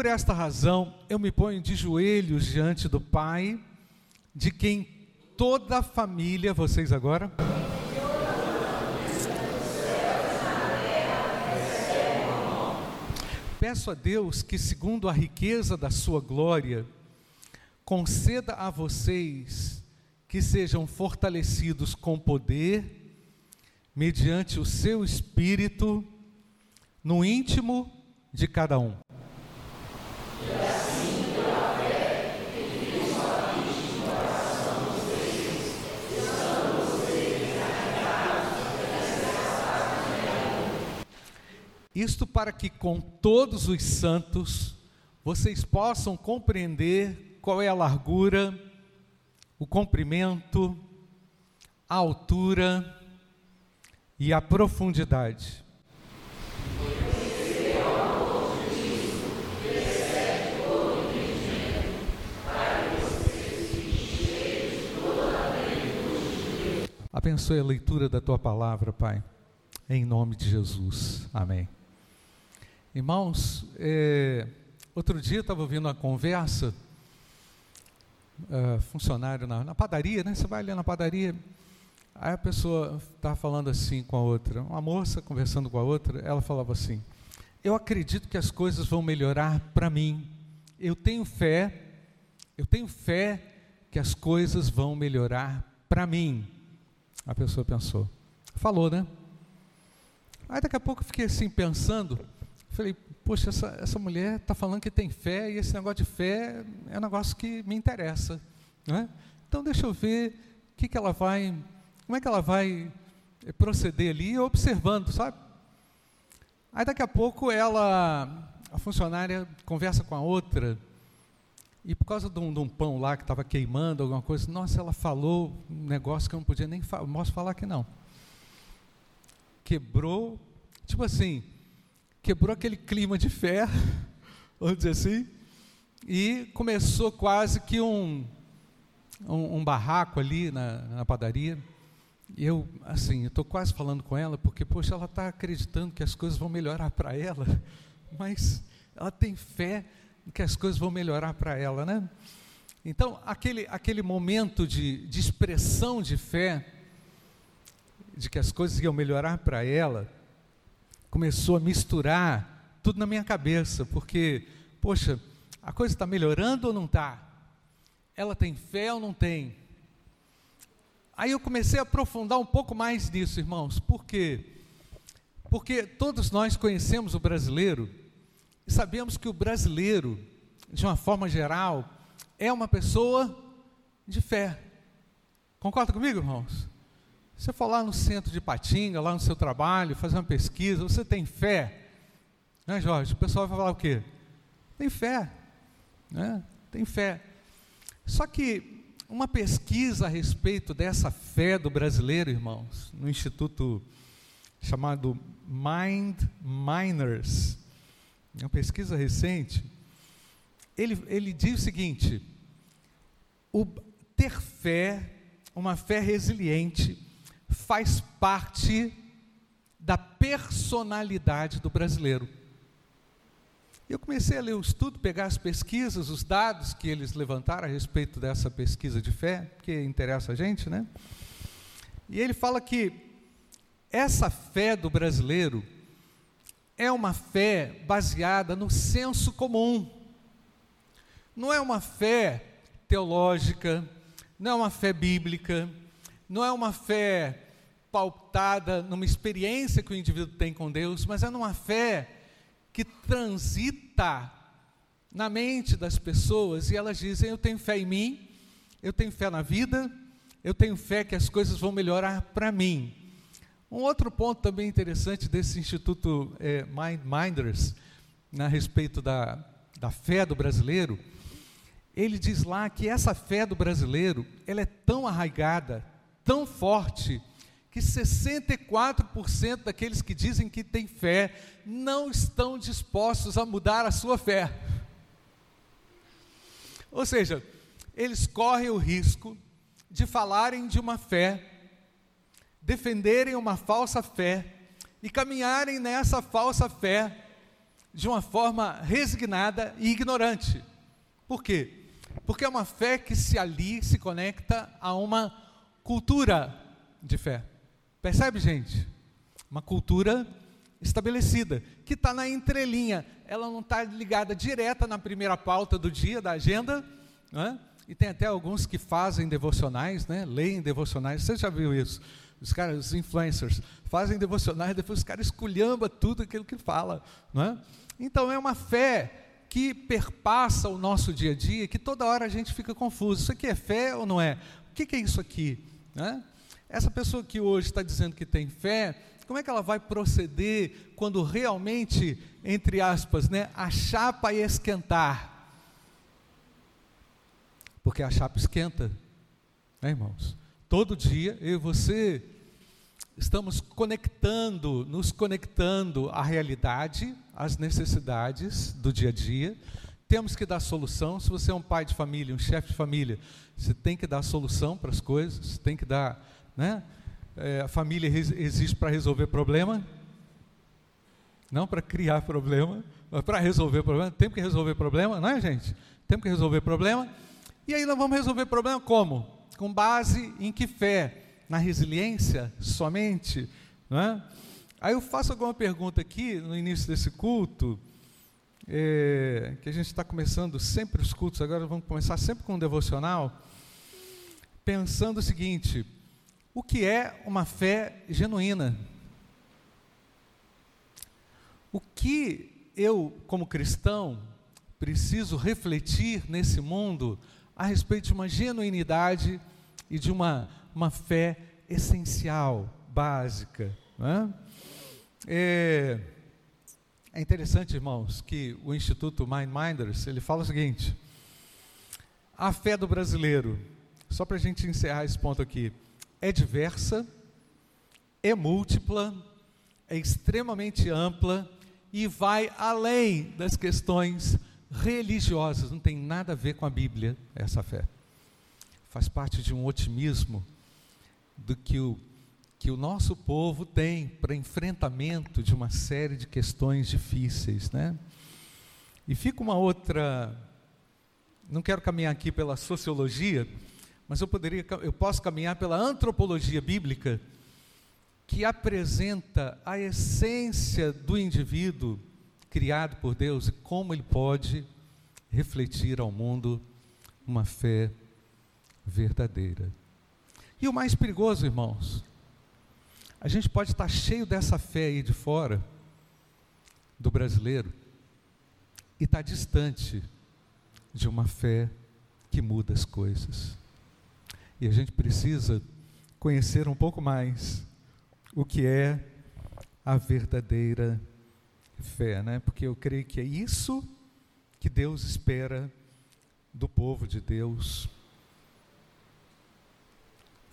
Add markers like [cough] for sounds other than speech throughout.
por esta razão eu me ponho de joelhos diante do Pai, de quem toda a família, vocês agora? Peço a Deus que, segundo a riqueza da sua glória, conceda a vocês que sejam fortalecidos com poder, mediante o seu espírito, no íntimo de cada um. E assim, pela fé, no coração de vocês, estando vocês Isto para que com todos os santos vocês possam compreender qual é a largura, o comprimento, a altura e a profundidade. Abençoe a leitura da tua palavra, Pai, em nome de Jesus. Amém. Irmãos, é, outro dia estava ouvindo uma conversa uh, funcionário na, na, padaria, né? Você vai ali na padaria, aí a pessoa está falando assim com a outra, uma moça conversando com a outra, ela falava assim: Eu acredito que as coisas vão melhorar para mim. Eu tenho fé, eu tenho fé que as coisas vão melhorar para mim. A pessoa pensou, falou, né? Aí daqui a pouco eu fiquei assim pensando, falei, poxa, essa, essa mulher está falando que tem fé, e esse negócio de fé é um negócio que me interessa. Né? Então deixa eu ver que, que ela vai, como é que ela vai eh, proceder ali, observando, sabe? Aí daqui a pouco ela, a funcionária conversa com a outra, e por causa de um, de um pão lá que estava queimando, alguma coisa, nossa, ela falou um negócio que eu não podia nem falar, posso falar que não. Quebrou, tipo assim, quebrou aquele clima de fé, [laughs] vamos dizer assim, e começou quase que um, um, um barraco ali na, na padaria. E eu, assim, estou quase falando com ela, porque, poxa, ela está acreditando que as coisas vão melhorar para ela, [laughs] mas ela tem fé que as coisas vão melhorar para ela, né? Então, aquele, aquele momento de, de expressão de fé, de que as coisas iam melhorar para ela, começou a misturar tudo na minha cabeça, porque, poxa, a coisa está melhorando ou não está? Ela tem fé ou não tem? Aí eu comecei a aprofundar um pouco mais nisso, irmãos, por quê? Porque todos nós conhecemos o brasileiro e sabemos que o brasileiro, de uma forma geral, é uma pessoa de fé. Concorda comigo, irmãos? Você for lá no centro de Patinga, lá no seu trabalho, fazer uma pesquisa, você tem fé? Né, Jorge? O pessoal vai falar o quê? Tem fé. Né? Tem fé. Só que uma pesquisa a respeito dessa fé do brasileiro, irmãos, no instituto chamado Mind Miners, uma pesquisa recente, ele, ele diz o seguinte: o ter fé, uma fé resiliente, faz parte da personalidade do brasileiro. Eu comecei a ler o estudo, pegar as pesquisas, os dados que eles levantaram a respeito dessa pesquisa de fé, que interessa a gente, né? E ele fala que essa fé do brasileiro é uma fé baseada no senso comum. Não é uma fé teológica, não é uma fé bíblica, não é uma fé pautada numa experiência que o indivíduo tem com Deus, mas é numa fé que transita na mente das pessoas e elas dizem: Eu tenho fé em mim, eu tenho fé na vida, eu tenho fé que as coisas vão melhorar para mim. Um outro ponto também interessante desse Instituto é, Mind Minders, né, a respeito da, da fé do brasileiro, ele diz lá que essa fé do brasileiro ela é tão arraigada, forte que 64% daqueles que dizem que têm fé não estão dispostos a mudar a sua fé. Ou seja, eles correm o risco de falarem de uma fé, defenderem uma falsa fé e caminharem nessa falsa fé de uma forma resignada e ignorante. Por quê? Porque é uma fé que se ali se conecta a uma cultura de fé. Percebe, gente? Uma cultura estabelecida, que está na entrelinha. Ela não está ligada direta na primeira pauta do dia, da agenda, né? e tem até alguns que fazem devocionais, né? leem devocionais. Você já viu isso? Os caras, os influencers, fazem devocionais, depois os caras esculhambam tudo aquilo que fala. Não é? Então é uma fé que perpassa o nosso dia a dia, que toda hora a gente fica confuso. Isso aqui é fé ou não é? O que, que é isso aqui? Né? Essa pessoa que hoje está dizendo que tem fé, como é que ela vai proceder quando realmente, entre aspas, né, a chapa esquentar? Porque a chapa esquenta, né, irmãos? Todo dia eu e você estamos conectando, nos conectando à realidade, às necessidades do dia a dia. Temos que dar solução. Se você é um pai de família, um chefe de família, você tem que dar solução para as coisas, tem que dar, né? É, a família existe para resolver problema, não para criar problema, mas para resolver problema. Temos que resolver problema, não é, gente? Temos que resolver problema. E aí nós vamos resolver problema como? Com base em que fé? Na resiliência somente? Não é? Aí eu faço alguma pergunta aqui no início desse culto, é, que a gente está começando sempre os cultos, agora vamos começar sempre com um devocional, pensando o seguinte: o que é uma fé genuína? O que eu, como cristão, preciso refletir nesse mundo a respeito de uma genuinidade e de uma, uma fé essencial, básica. É? é? É, interessante, irmãos, que o Instituto Mind Minders, ele fala o seguinte, a fé do brasileiro, só para a gente encerrar esse ponto aqui, é diversa, é múltipla, é extremamente ampla e vai além das questões religiosas, não tem nada a ver com a Bíblia, essa fé. Faz parte de um otimismo do que o, que o nosso povo tem para enfrentamento de uma série de questões difíceis, né? E fica uma outra, não quero caminhar aqui pela sociologia, mas eu poderia, eu posso caminhar pela antropologia bíblica, que apresenta a essência do indivíduo criado por Deus e como ele pode refletir ao mundo uma fé verdadeira. E o mais perigoso, irmãos, a gente pode estar cheio dessa fé aí de fora, do brasileiro, e estar distante de uma fé que muda as coisas. E a gente precisa conhecer um pouco mais o que é a verdadeira fé, né? Porque eu creio que é isso que Deus espera do povo de Deus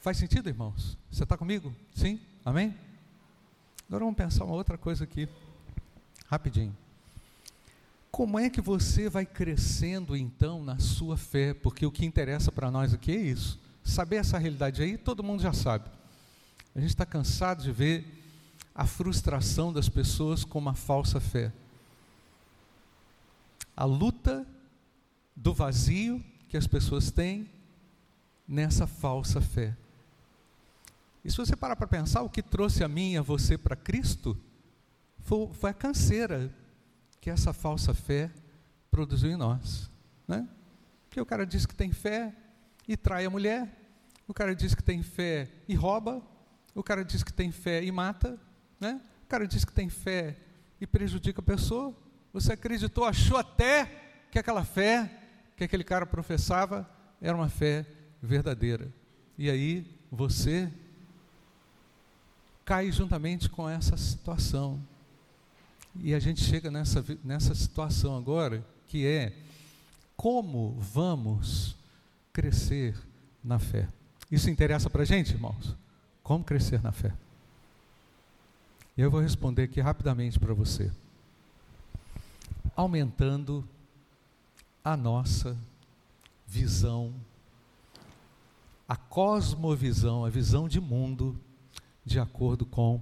Faz sentido, irmãos? Você está comigo? Sim? Amém? Agora vamos pensar uma outra coisa aqui, rapidinho. Como é que você vai crescendo então na sua fé? Porque o que interessa para nós aqui é isso. Saber essa realidade aí, todo mundo já sabe. A gente está cansado de ver a frustração das pessoas com uma falsa fé. A luta do vazio que as pessoas têm nessa falsa fé. E se você parar para pensar, o que trouxe a mim e a você para Cristo foi, foi, a canseira que essa falsa fé produziu em nós. Né? Porque o cara diz que tem fé e trai a mulher, o cara diz que tem fé e rouba, o cara diz que tem fé e mata, né? o cara diz que tem fé e prejudica a pessoa. Você acreditou, achou até que aquela fé que aquele cara professava era uma fé verdadeira. E aí você cai juntamente com essa situação. E a gente chega nessa, nessa situação agora, que é como vamos crescer na fé. Isso interessa para a gente, irmãos? Como crescer na fé? Eu vou responder aqui rapidamente para você. Aumentando a nossa visão, a cosmovisão, a visão de mundo de acordo com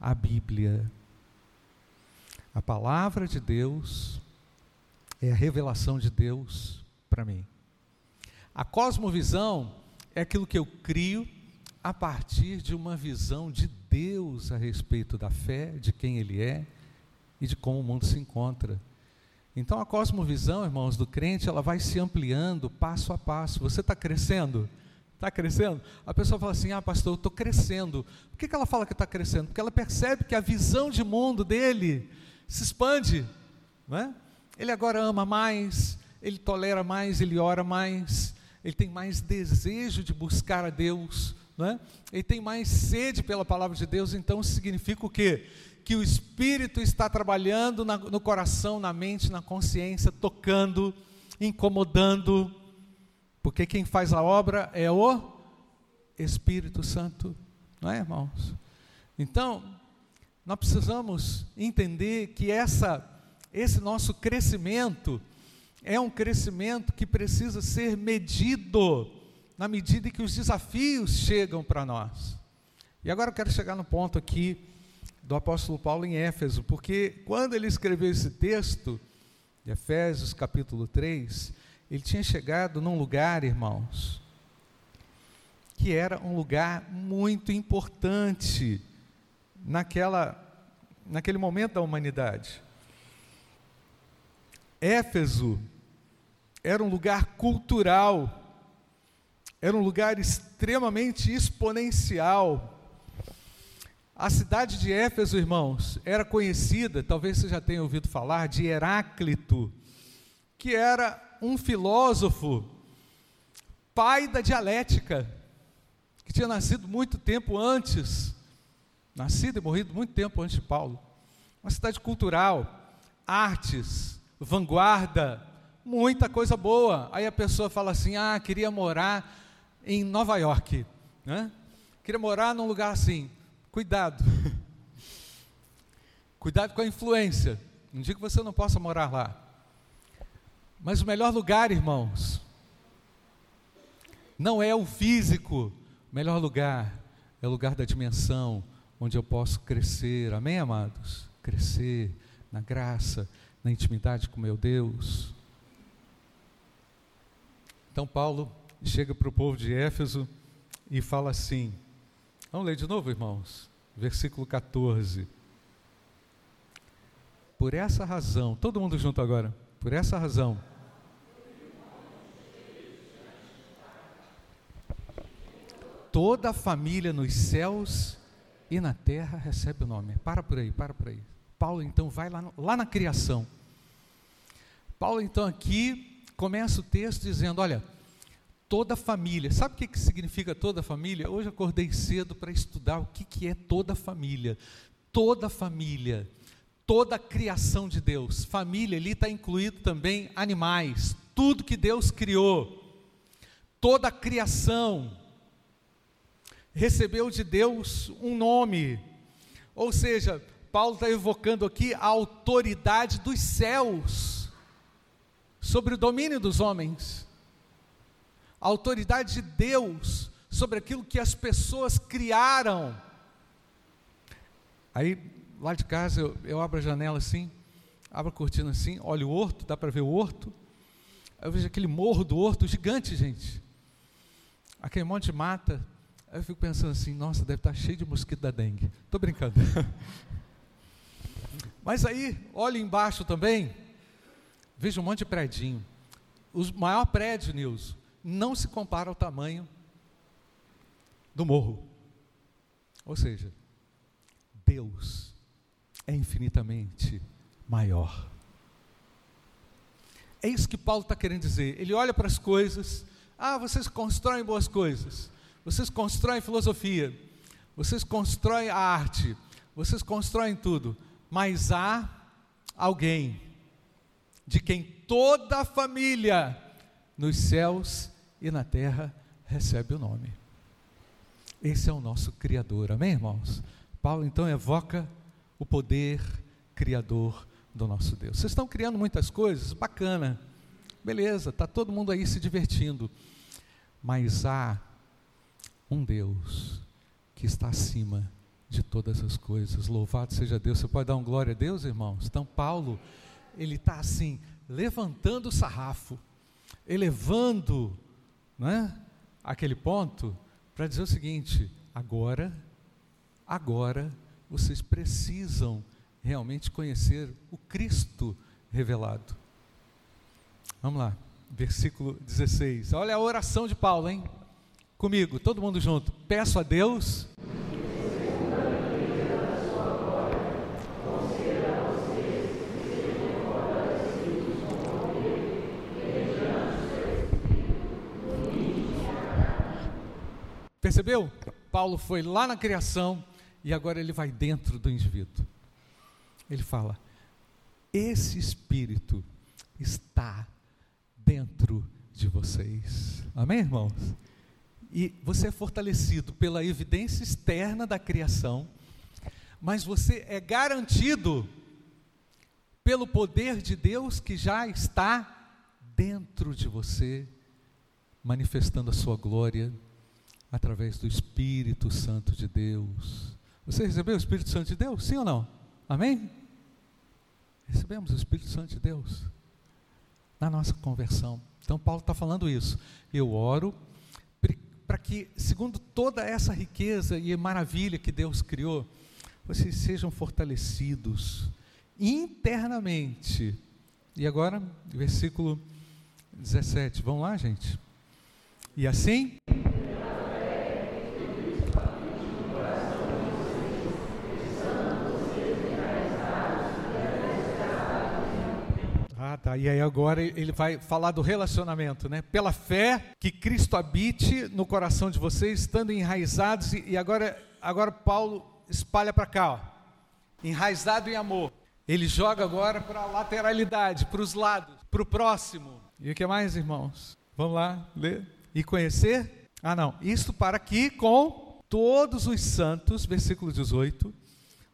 a Bíblia. A palavra de Deus é a revelação de Deus para mim. A cosmovisão é aquilo que eu crio a partir de uma visão de Deus a respeito da fé, de quem Ele é e de como o mundo se encontra. Então a cosmovisão, irmãos, do crente, ela vai se ampliando passo a passo. Você está crescendo? Está crescendo? A pessoa fala assim: Ah, pastor, eu estou crescendo. Por que, que ela fala que está crescendo? Porque ela percebe que a visão de mundo dele se expande. Não é? Ele agora ama mais, ele tolera mais, ele ora mais, ele tem mais desejo de buscar a Deus, não é? ele tem mais sede pela palavra de Deus. Então significa o quê? que o Espírito está trabalhando na, no coração, na mente, na consciência, tocando, incomodando, porque quem faz a obra é o Espírito Santo, não é, irmãos? Então, nós precisamos entender que essa, esse nosso crescimento é um crescimento que precisa ser medido na medida em que os desafios chegam para nós. E agora eu quero chegar no ponto aqui do apóstolo Paulo em Éfeso, porque quando ele escreveu esse texto, de Efésios capítulo 3, ele tinha chegado num lugar, irmãos, que era um lugar muito importante naquela, naquele momento da humanidade. Éfeso era um lugar cultural, era um lugar extremamente exponencial, a cidade de Éfeso, irmãos, era conhecida, talvez você já tenha ouvido falar, de Heráclito, que era um filósofo, pai da dialética, que tinha nascido muito tempo antes, nascido e morrido muito tempo antes de Paulo. Uma cidade cultural, artes, vanguarda, muita coisa boa. Aí a pessoa fala assim: ah, queria morar em Nova York, né? queria morar num lugar assim. Cuidado. [laughs] Cuidado com a influência. Não digo que você não possa morar lá. Mas o melhor lugar, irmãos, não é o físico. O melhor lugar é o lugar da dimensão onde eu posso crescer. Amém, amados? Crescer na graça, na intimidade com meu Deus. Então Paulo chega para o povo de Éfeso e fala assim: Vamos ler de novo, irmãos? Versículo 14. Por essa razão, todo mundo junto agora. Por essa razão. Toda a família nos céus e na terra recebe o nome. Para por aí, para por aí. Paulo então vai lá, lá na criação. Paulo então aqui começa o texto dizendo: Olha, toda família. Sabe o que, que significa toda família? Hoje acordei cedo para estudar o que, que é toda família. Toda família, toda a criação de Deus. Família ali está incluído também animais, tudo que Deus criou. Toda a criação recebeu de Deus um nome. Ou seja, Paulo está evocando aqui a autoridade dos céus sobre o domínio dos homens a autoridade de Deus sobre aquilo que as pessoas criaram. Aí, lá de casa, eu, eu abro a janela assim, abro a cortina assim, olho o horto, dá para ver o horto. Aí eu vejo aquele morro do horto gigante, gente. Aquele monte de mata. Aí eu fico pensando assim, nossa, deve estar tá cheio de mosquito da dengue. Estou brincando. [laughs] Mas aí, olho embaixo também, vejo um monte de predinho. O maior prédio, Nilson, não se compara ao tamanho do morro. Ou seja, Deus é infinitamente maior. É isso que Paulo está querendo dizer. Ele olha para as coisas, ah, vocês constroem boas coisas, vocês constroem filosofia, vocês constroem a arte, vocês constroem tudo, mas há alguém de quem toda a família nos céus e na terra recebe o nome. Esse é o nosso Criador, amém, irmãos? Paulo então evoca o poder criador do nosso Deus. Vocês estão criando muitas coisas, bacana, beleza, está todo mundo aí se divertindo, mas há um Deus que está acima de todas as coisas. Louvado seja Deus. Você pode dar um glória a Deus, irmãos? Então, Paulo, ele está assim, levantando o sarrafo, elevando né, aquele ponto para dizer o seguinte: agora, agora vocês precisam realmente conhecer o Cristo revelado. Vamos lá, versículo 16. Olha a oração de Paulo, hein? Comigo, todo mundo junto. Peço a Deus. Percebeu? Paulo foi lá na criação e agora ele vai dentro do indivíduo. Ele fala: esse espírito está dentro de vocês. Amém, irmãos? E você é fortalecido pela evidência externa da criação, mas você é garantido pelo poder de Deus que já está dentro de você, manifestando a sua glória através do Espírito Santo de Deus. Você recebeu o Espírito Santo de Deus? Sim ou não? Amém? Recebemos o Espírito Santo de Deus na nossa conversão. Então, Paulo está falando isso. Eu oro para que, segundo toda essa riqueza e maravilha que Deus criou, vocês sejam fortalecidos internamente. E agora, versículo 17. Vamos lá, gente? E assim. Ah, tá. E aí agora ele vai falar do relacionamento, né? Pela fé que Cristo habite no coração de vocês, estando enraizados e agora agora Paulo espalha para cá, ó. Enraizado em amor. Ele joga agora para a lateralidade, para os lados, para o próximo. E o que mais, irmãos? Vamos lá, ler. E conhecer? Ah, não. Isto para que com todos os santos, versículo 18,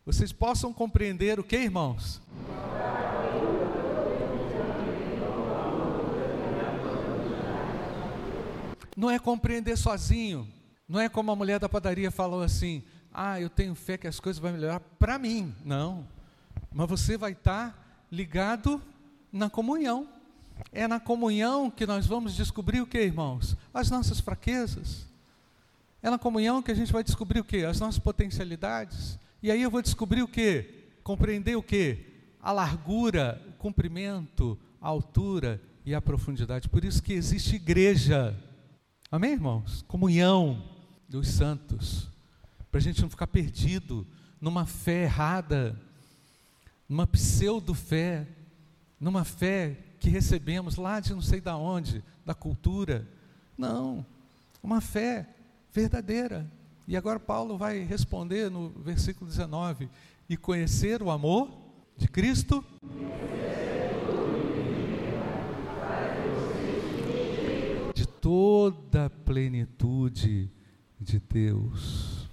vocês possam compreender o que, irmãos? Não é compreender sozinho. Não é como a mulher da padaria falou assim: ah, eu tenho fé que as coisas vão melhorar para mim. Não. Mas você vai estar ligado na comunhão. É na comunhão que nós vamos descobrir o que, irmãos? As nossas fraquezas. É na comunhão que a gente vai descobrir o que? As nossas potencialidades. E aí eu vou descobrir o que? Compreender o que? A largura, o comprimento, a altura e a profundidade. Por isso que existe igreja. Amém, irmãos? Comunhão dos santos, para a gente não ficar perdido numa fé errada, numa pseudo-fé, numa fé que recebemos lá de não sei da onde, da cultura. Não, uma fé verdadeira. E agora Paulo vai responder no versículo 19: e conhecer o amor de Cristo. Toda a plenitude de Deus.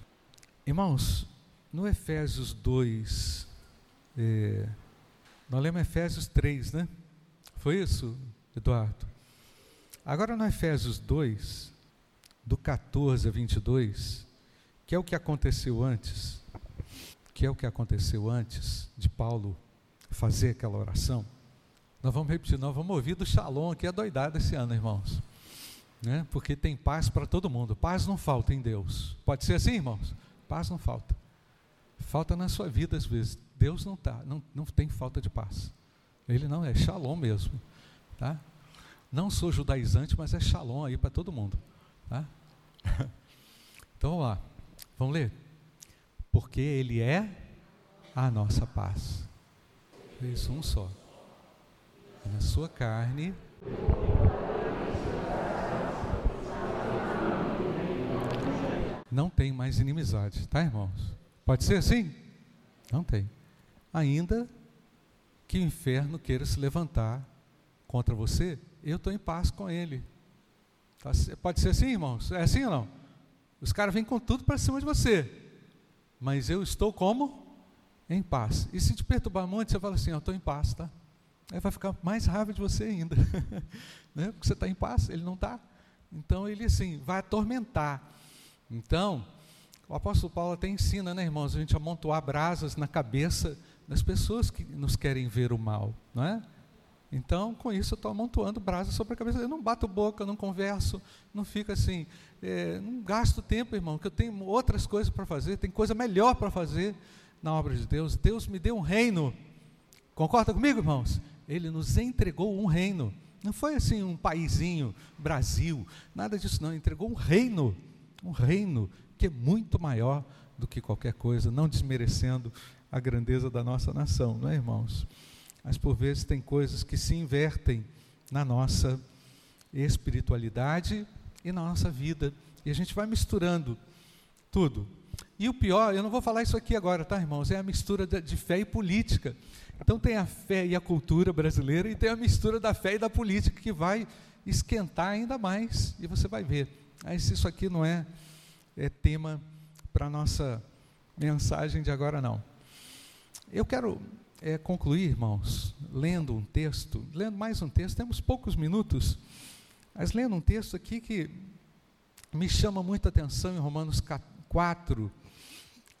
Irmãos, no Efésios 2, é, nós lemos Efésios 3, né? Foi isso, Eduardo? Agora no Efésios 2, do 14 a 22, que é o que aconteceu antes, que é o que aconteceu antes de Paulo fazer aquela oração, nós vamos repetir, nós vamos ouvir do Shalom, que é doidado esse ano, irmãos né? porque tem paz para todo mundo. Paz não falta em Deus. Pode ser assim, irmãos? Paz não falta. Falta na sua vida às vezes. Deus não tá, não, não tem falta de paz. Ele não é shalom mesmo, tá? Não sou judaizante, mas é shalom aí para todo mundo, tá? [laughs] Então vamos lá. Vamos ler. Porque ele é a nossa paz. Isso um só. na sua carne não tem mais inimizade, tá, irmãos? Pode ser assim? Não tem. Ainda que o inferno queira se levantar contra você, eu estou em paz com ele. Tá pode ser assim, irmãos? É assim ou não? Os caras vêm com tudo para cima de você, mas eu estou como? Em paz. E se te perturbar muito, você fala assim: Eu estou em paz, tá? Aí vai ficar mais raiva de você ainda, [laughs] né? porque você está em paz, ele não está. Então ele assim vai atormentar. Então, o apóstolo Paulo até ensina, né, irmãos, a gente amontoar brasas na cabeça das pessoas que nos querem ver o mal, não é? Então, com isso, eu estou amontoando brasas sobre a cabeça. Eu não bato boca, não converso, não fico assim, é, não gasto tempo, irmão, que eu tenho outras coisas para fazer, tem coisa melhor para fazer na obra de Deus. Deus me deu um reino. Concorda comigo, irmãos? Ele nos entregou um reino. Não foi assim um paizinho, Brasil, nada disso não. Entregou um reino, um reino que é muito maior do que qualquer coisa, não desmerecendo a grandeza da nossa nação, não é, irmãos? Mas por vezes tem coisas que se invertem na nossa espiritualidade e na nossa vida, e a gente vai misturando tudo. E o pior, eu não vou falar isso aqui agora, tá, irmãos? É a mistura de fé e política. Então tem a fé e a cultura brasileira e tem a mistura da fé e da política que vai esquentar ainda mais, e você vai ver. Mas isso aqui não é é tema para a nossa mensagem de agora, não. Eu quero é, concluir, irmãos, lendo um texto, lendo mais um texto, temos poucos minutos, mas lendo um texto aqui que me chama muita atenção em Romanos 4,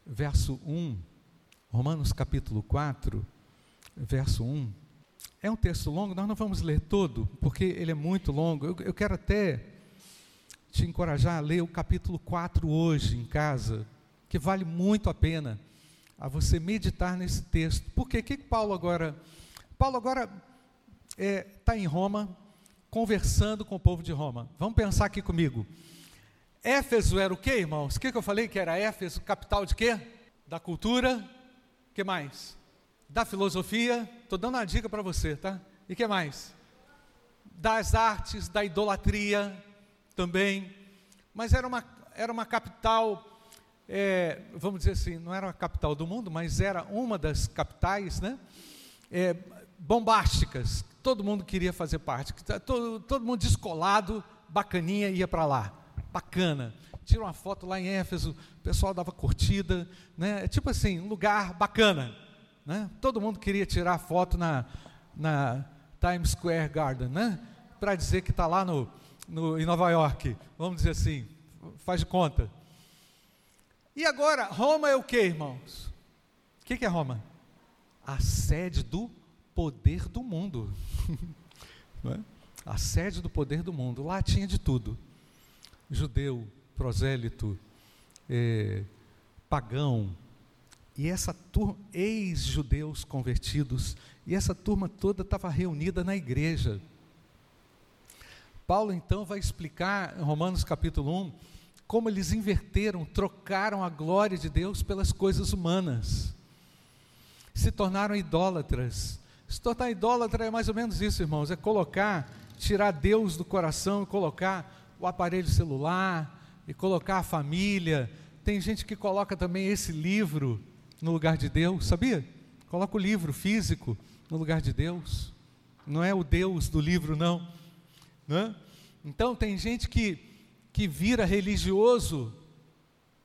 verso 1. Romanos capítulo 4, verso 1. É um texto longo, nós não vamos ler todo, porque ele é muito longo. Eu, eu quero até te encorajar a ler o capítulo 4 hoje em casa, que vale muito a pena a você meditar nesse texto. Por quê? O que Paulo agora. Paulo agora está é, tá em Roma, conversando com o povo de Roma. Vamos pensar aqui comigo. Éfeso era o quê, irmãos? O que, que eu falei que era Éfeso? Capital de quê? Da cultura. Que mais? Da filosofia. Estou dando uma dica para você, tá? E que mais? Das artes, da idolatria, também, mas era uma, era uma capital, é, vamos dizer assim, não era a capital do mundo, mas era uma das capitais, né? É, bombásticas, todo mundo queria fazer parte, todo, todo mundo descolado, bacaninha, ia para lá, bacana. Tira uma foto lá em Éfeso, o pessoal dava curtida, né? É tipo assim, um lugar bacana, né? Todo mundo queria tirar foto na, na Times Square Garden, né? Para dizer que está lá no, no, em Nova York, vamos dizer assim, faz de conta. E agora, Roma é o que, irmãos? O que, que é Roma? A sede do poder do mundo. [laughs] é? A sede do poder do mundo. Lá tinha de tudo: judeu, prosélito, é, pagão, e essa turma, ex-judeus convertidos, e essa turma toda estava reunida na igreja. Paulo então vai explicar em Romanos capítulo 1 como eles inverteram, trocaram a glória de Deus pelas coisas humanas. Se tornaram idólatras. Se tornar idólatra é mais ou menos isso, irmãos, é colocar, tirar Deus do coração e colocar o aparelho celular e colocar a família. Tem gente que coloca também esse livro no lugar de Deus, sabia? Coloca o livro físico no lugar de Deus. Não é o Deus do livro, não. Né? Então tem gente que, que vira religioso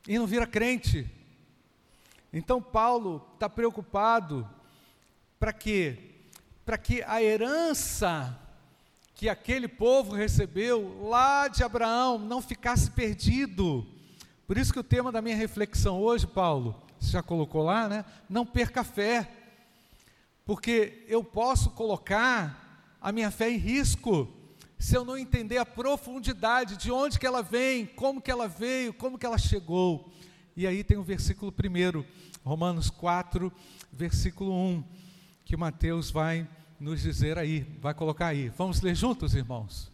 e não vira crente. Então Paulo está preocupado para quê? Para que a herança que aquele povo recebeu lá de Abraão não ficasse perdido. Por isso que o tema da minha reflexão hoje, Paulo, você já colocou lá, né? Não perca a fé. Porque eu posso colocar a minha fé em risco se eu não entender a profundidade de onde que ela vem, como que ela veio, como que ela chegou. E aí tem o versículo primeiro, Romanos 4, versículo 1, que Mateus vai nos dizer aí, vai colocar aí. Vamos ler juntos, irmãos?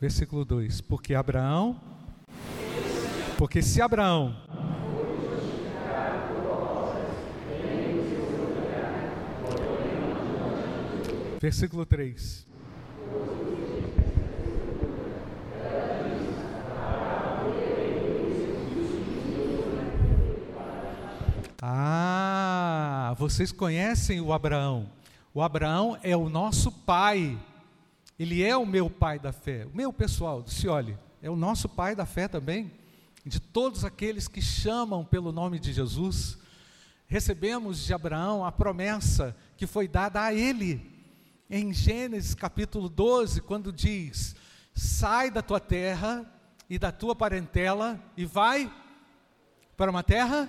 Versículo 2: Porque Abraão, porque se Abraão Versículo 3. Ah, vocês conhecem o Abraão. O Abraão é o nosso pai. Ele é o meu pai da fé. O meu pessoal, se olhe, é o nosso pai da fé também. De todos aqueles que chamam pelo nome de Jesus, recebemos de Abraão a promessa que foi dada a ele. Em Gênesis capítulo 12, quando diz: Sai da tua terra e da tua parentela e vai para uma terra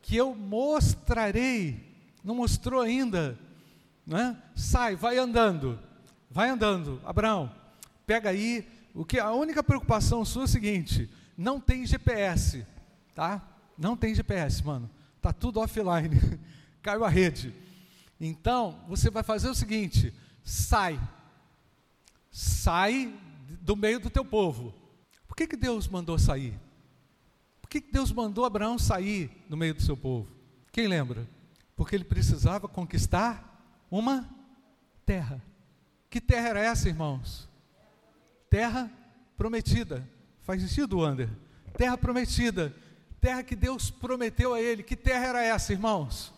que eu mostrarei. Não mostrou ainda, né? Sai, vai andando, vai andando. Abraão, pega aí. O que a única preocupação sua é o seguinte: não tem GPS, tá? Não tem GPS, mano. Tá tudo offline. [laughs] Caiu a rede. Então, você vai fazer o seguinte: sai. Sai do meio do teu povo. Por que, que Deus mandou sair? Por que, que Deus mandou Abraão sair do meio do seu povo? Quem lembra? Porque ele precisava conquistar uma terra. Que terra era essa, irmãos? Terra prometida. Faz sentido, Wander? Terra prometida. Terra que Deus prometeu a ele. Que terra era essa, irmãos?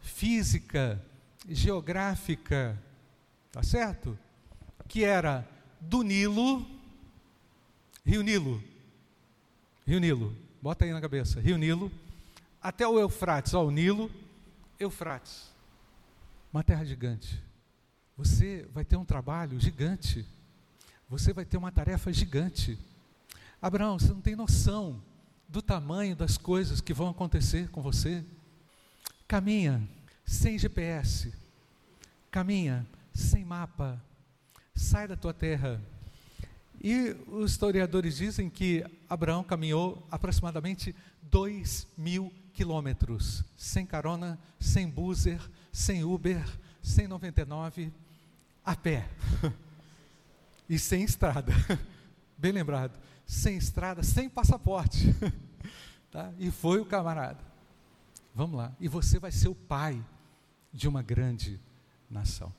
Física, geográfica, tá certo? Que era do Nilo, Rio Nilo, Rio Nilo, bota aí na cabeça, Rio Nilo, até o Eufrates, ó, o Nilo, Eufrates, uma terra gigante. Você vai ter um trabalho gigante você vai ter uma tarefa gigante. Abraão, você não tem noção do tamanho das coisas que vão acontecer com você. Caminha sem GPS, caminha sem mapa, sai da tua terra. E os historiadores dizem que Abraão caminhou aproximadamente dois mil quilômetros, sem carona, sem buzzer, sem Uber, sem 99, a pé. [laughs] e sem estrada. Bem lembrado. Sem estrada, sem passaporte. [laughs] tá? E foi o camarada. Vamos lá. E você vai ser o pai de uma grande nação.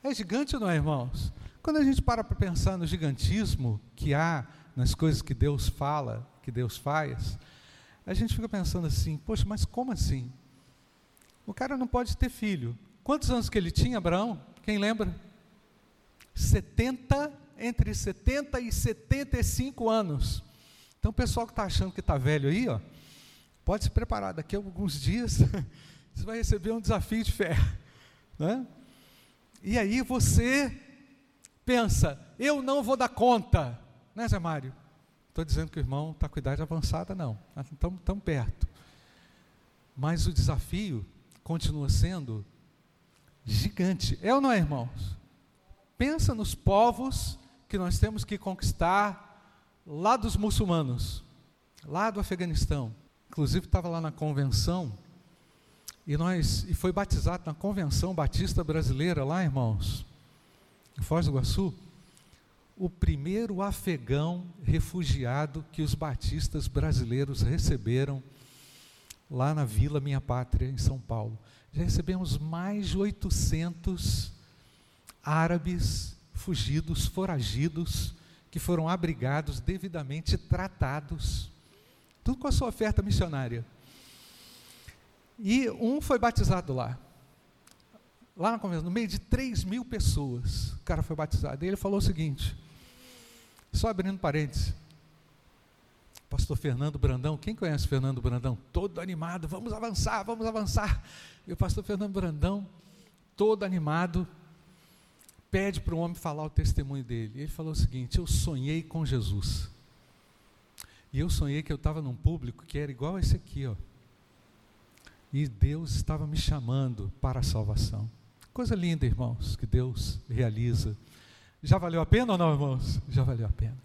É gigante não é, irmãos? Quando a gente para para pensar no gigantismo que há nas coisas que Deus fala, que Deus faz, a gente fica pensando assim: poxa, mas como assim? O cara não pode ter filho. Quantos anos que ele tinha, Abraão? Quem lembra? 70, entre 70 e 75 anos. Então, o pessoal que está achando que está velho aí, ó, pode se preparar, daqui a alguns dias [laughs] você vai receber um desafio de fé. Né? E aí você pensa, eu não vou dar conta, né, Zé Mário? Estou dizendo que o irmão está com idade avançada, não, estamos tão perto. Mas o desafio continua sendo gigante. É ou não é, irmãos? Pensa nos povos que nós temos que conquistar lá dos muçulmanos, lá do Afeganistão. Inclusive estava lá na convenção e nós e foi batizado na convenção batista brasileira lá, irmãos, em Foz do Iguaçu, o primeiro afegão refugiado que os batistas brasileiros receberam lá na Vila Minha Pátria, em São Paulo. Já recebemos mais de 800 árabes fugidos, foragidos, que foram abrigados, devidamente tratados, tudo com a sua oferta missionária. E um foi batizado lá, lá na convenção, no meio de 3 mil pessoas, o cara foi batizado. E ele falou o seguinte, só abrindo parênteses, pastor Fernando Brandão, quem conhece Fernando Brandão? Todo animado, vamos avançar, vamos avançar. E o pastor Fernando Brandão, todo animado, pede para o homem falar o testemunho dele. Ele falou o seguinte: Eu sonhei com Jesus. E eu sonhei que eu estava num público que era igual a esse aqui, ó. E Deus estava me chamando para a salvação. Coisa linda, irmãos, que Deus realiza. Já valeu a pena ou não, irmãos? Já valeu a pena.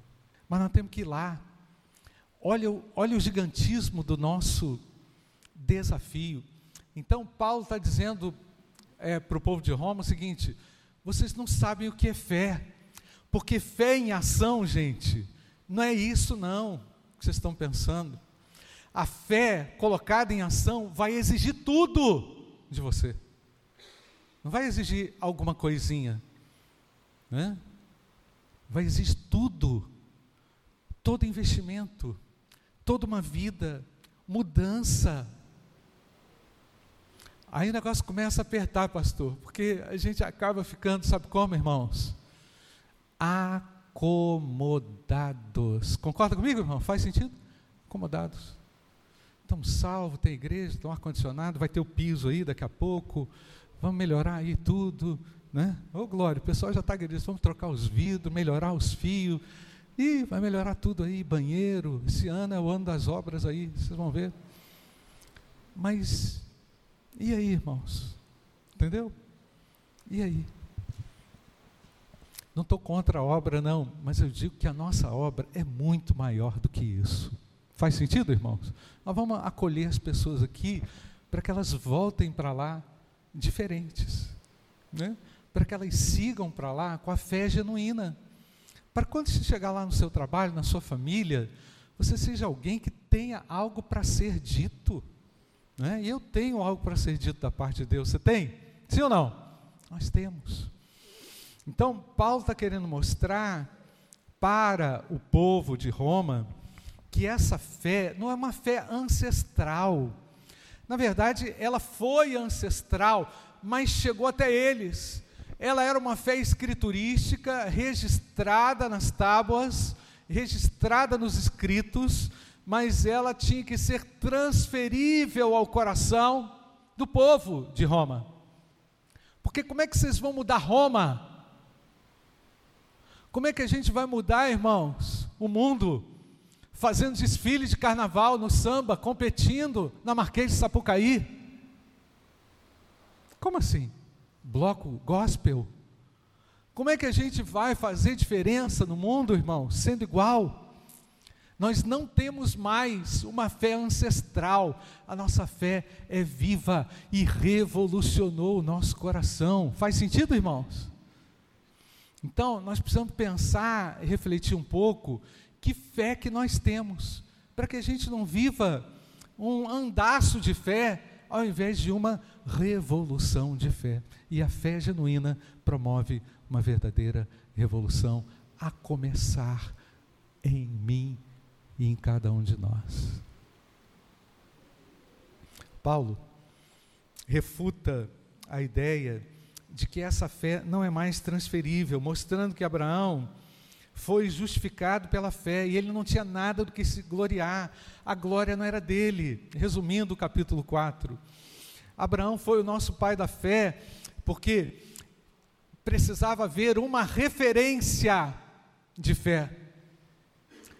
Mas nós temos que ir lá. Olha, olha o gigantismo do nosso desafio. Então, Paulo está dizendo é, para o povo de Roma o seguinte: vocês não sabem o que é fé. Porque fé em ação, gente, não é isso não que vocês estão pensando. A fé colocada em ação vai exigir tudo de você. Não vai exigir alguma coisinha. Né? Vai exigir tudo. Todo investimento, toda uma vida, mudança Aí o negócio começa a apertar, pastor, porque a gente acaba ficando, sabe como, irmãos? Acomodados. Concorda comigo, irmão? Faz sentido? Acomodados. estamos salvos, tem igreja, um ar-condicionado, vai ter o piso aí daqui a pouco, vamos melhorar aí tudo, né? Ô glória, o pessoal já está querendo, vamos trocar os vidros, melhorar os fios, e vai melhorar tudo aí, banheiro, esse ano é o ano das obras aí, vocês vão ver. Mas, e aí, irmãos? Entendeu? E aí? Não estou contra a obra, não, mas eu digo que a nossa obra é muito maior do que isso. Faz sentido, irmãos? Nós vamos acolher as pessoas aqui para que elas voltem para lá diferentes, né? para que elas sigam para lá com a fé genuína. Para quando você chegar lá no seu trabalho, na sua família, você seja alguém que tenha algo para ser dito. Né? E eu tenho algo para ser dito da parte de Deus. Você tem? Sim ou não? Nós temos. Então, Paulo está querendo mostrar para o povo de Roma que essa fé não é uma fé ancestral. Na verdade, ela foi ancestral, mas chegou até eles. Ela era uma fé escriturística, registrada nas tábuas, registrada nos escritos, mas ela tinha que ser transferível ao coração do povo de Roma. Porque como é que vocês vão mudar Roma? Como é que a gente vai mudar, irmãos, o mundo? fazendo desfile de carnaval no samba, competindo na Marquês de Sapucaí. Como assim? Bloco gospel? Como é que a gente vai fazer diferença no mundo, irmão, sendo igual? Nós não temos mais uma fé ancestral, a nossa fé é viva e revolucionou o nosso coração. Faz sentido, irmãos? Então, nós precisamos pensar e refletir um pouco que fé que nós temos, para que a gente não viva um andaço de fé, ao invés de uma revolução de fé. E a fé genuína promove uma verdadeira revolução, a começar em mim e em cada um de nós. Paulo refuta a ideia de que essa fé não é mais transferível, mostrando que Abraão foi justificado pela fé e ele não tinha nada do que se gloriar, a glória não era dele. Resumindo o capítulo 4, Abraão foi o nosso pai da fé, porque precisava haver uma referência de fé.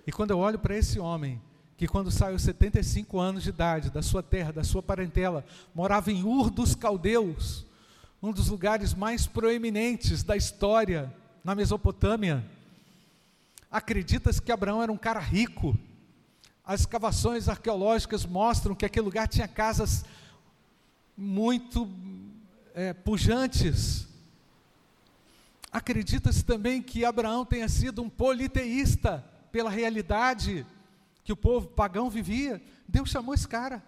E quando eu olho para esse homem, que quando saiu 75 anos de idade da sua terra, da sua parentela, morava em Ur dos Caldeus, um dos lugares mais proeminentes da história na Mesopotâmia Acredita-se que Abraão era um cara rico. As escavações arqueológicas mostram que aquele lugar tinha casas muito é, pujantes. Acredita-se também que Abraão tenha sido um politeísta pela realidade que o povo pagão vivia. Deus chamou esse cara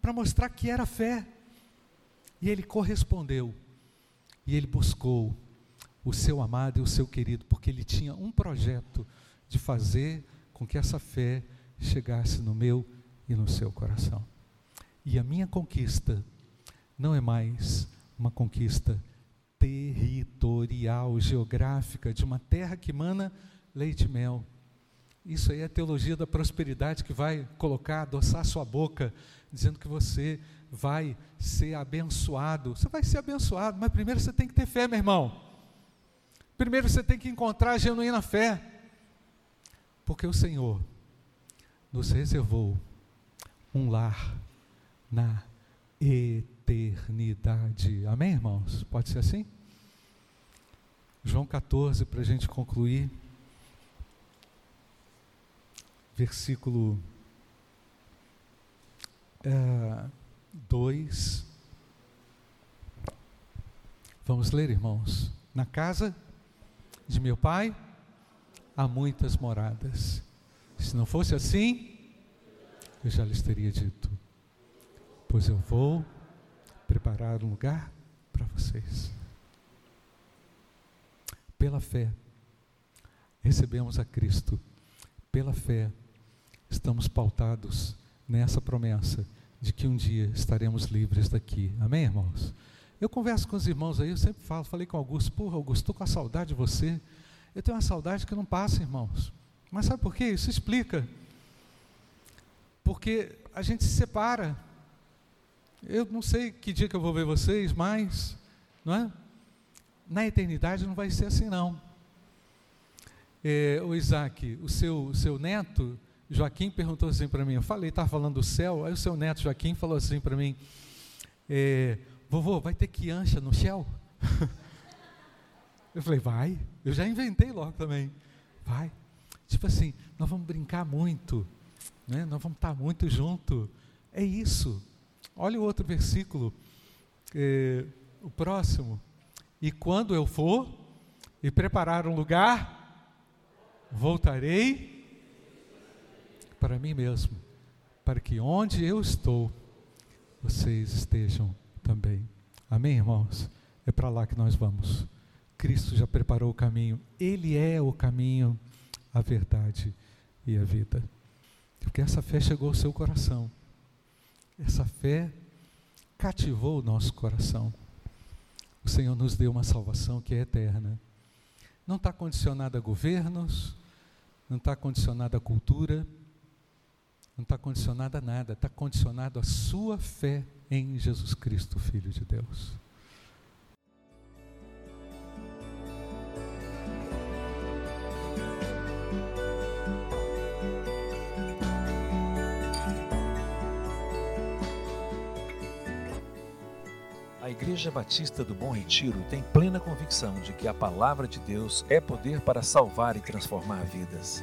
para mostrar que era fé. E ele correspondeu. E ele buscou o seu amado e o seu querido, porque ele tinha um projeto de fazer com que essa fé chegasse no meu e no seu coração. E a minha conquista não é mais uma conquista territorial, geográfica, de uma terra que mana leite e mel. Isso aí é a teologia da prosperidade que vai colocar, adoçar sua boca, dizendo que você vai ser abençoado. Você vai ser abençoado, mas primeiro você tem que ter fé, meu irmão. Primeiro você tem que encontrar a genuína fé, porque o Senhor nos reservou um lar na eternidade. Amém, irmãos? Pode ser assim? João 14, para a gente concluir, versículo 2. É, Vamos ler, irmãos. Na casa de meu pai há muitas moradas. Se não fosse assim, eu já lhes teria dito: Pois eu vou preparar um lugar para vocês. Pela fé, recebemos a Cristo. Pela fé, estamos pautados nessa promessa de que um dia estaremos livres daqui. Amém, irmãos? Eu converso com os irmãos aí, eu sempre falo, falei com Augusto, porra, Augusto, estou com a saudade de você. Eu tenho uma saudade que não passa, irmãos. Mas sabe por quê? Isso explica. Porque a gente se separa. Eu não sei que dia que eu vou ver vocês, mas, não é? Na eternidade não vai ser assim, não. É, o Isaac, o seu, o seu neto, Joaquim, perguntou assim para mim. Eu falei, estava falando do céu, aí o seu neto Joaquim falou assim para mim: é, Vovô, vai ter que ancha no céu? [laughs] eu falei, vai. Eu já inventei logo também. Vai. Tipo assim, nós vamos brincar muito, né? nós vamos estar muito junto. É isso. Olha o outro versículo, é, o próximo. E quando eu for e preparar um lugar, voltarei para mim mesmo, para que onde eu estou, vocês estejam também. Amém, irmãos? É para lá que nós vamos. Cristo já preparou o caminho, Ele é o caminho, a verdade e a vida. Porque essa fé chegou ao seu coração. Essa fé cativou o nosso coração. O Senhor nos deu uma salvação que é eterna. Não está condicionada a governos, não está condicionada a cultura, não está condicionada a nada, está condicionado à sua fé em Jesus Cristo, Filho de Deus. A Igreja Batista do Bom Retiro tem plena convicção de que a palavra de Deus é poder para salvar e transformar vidas.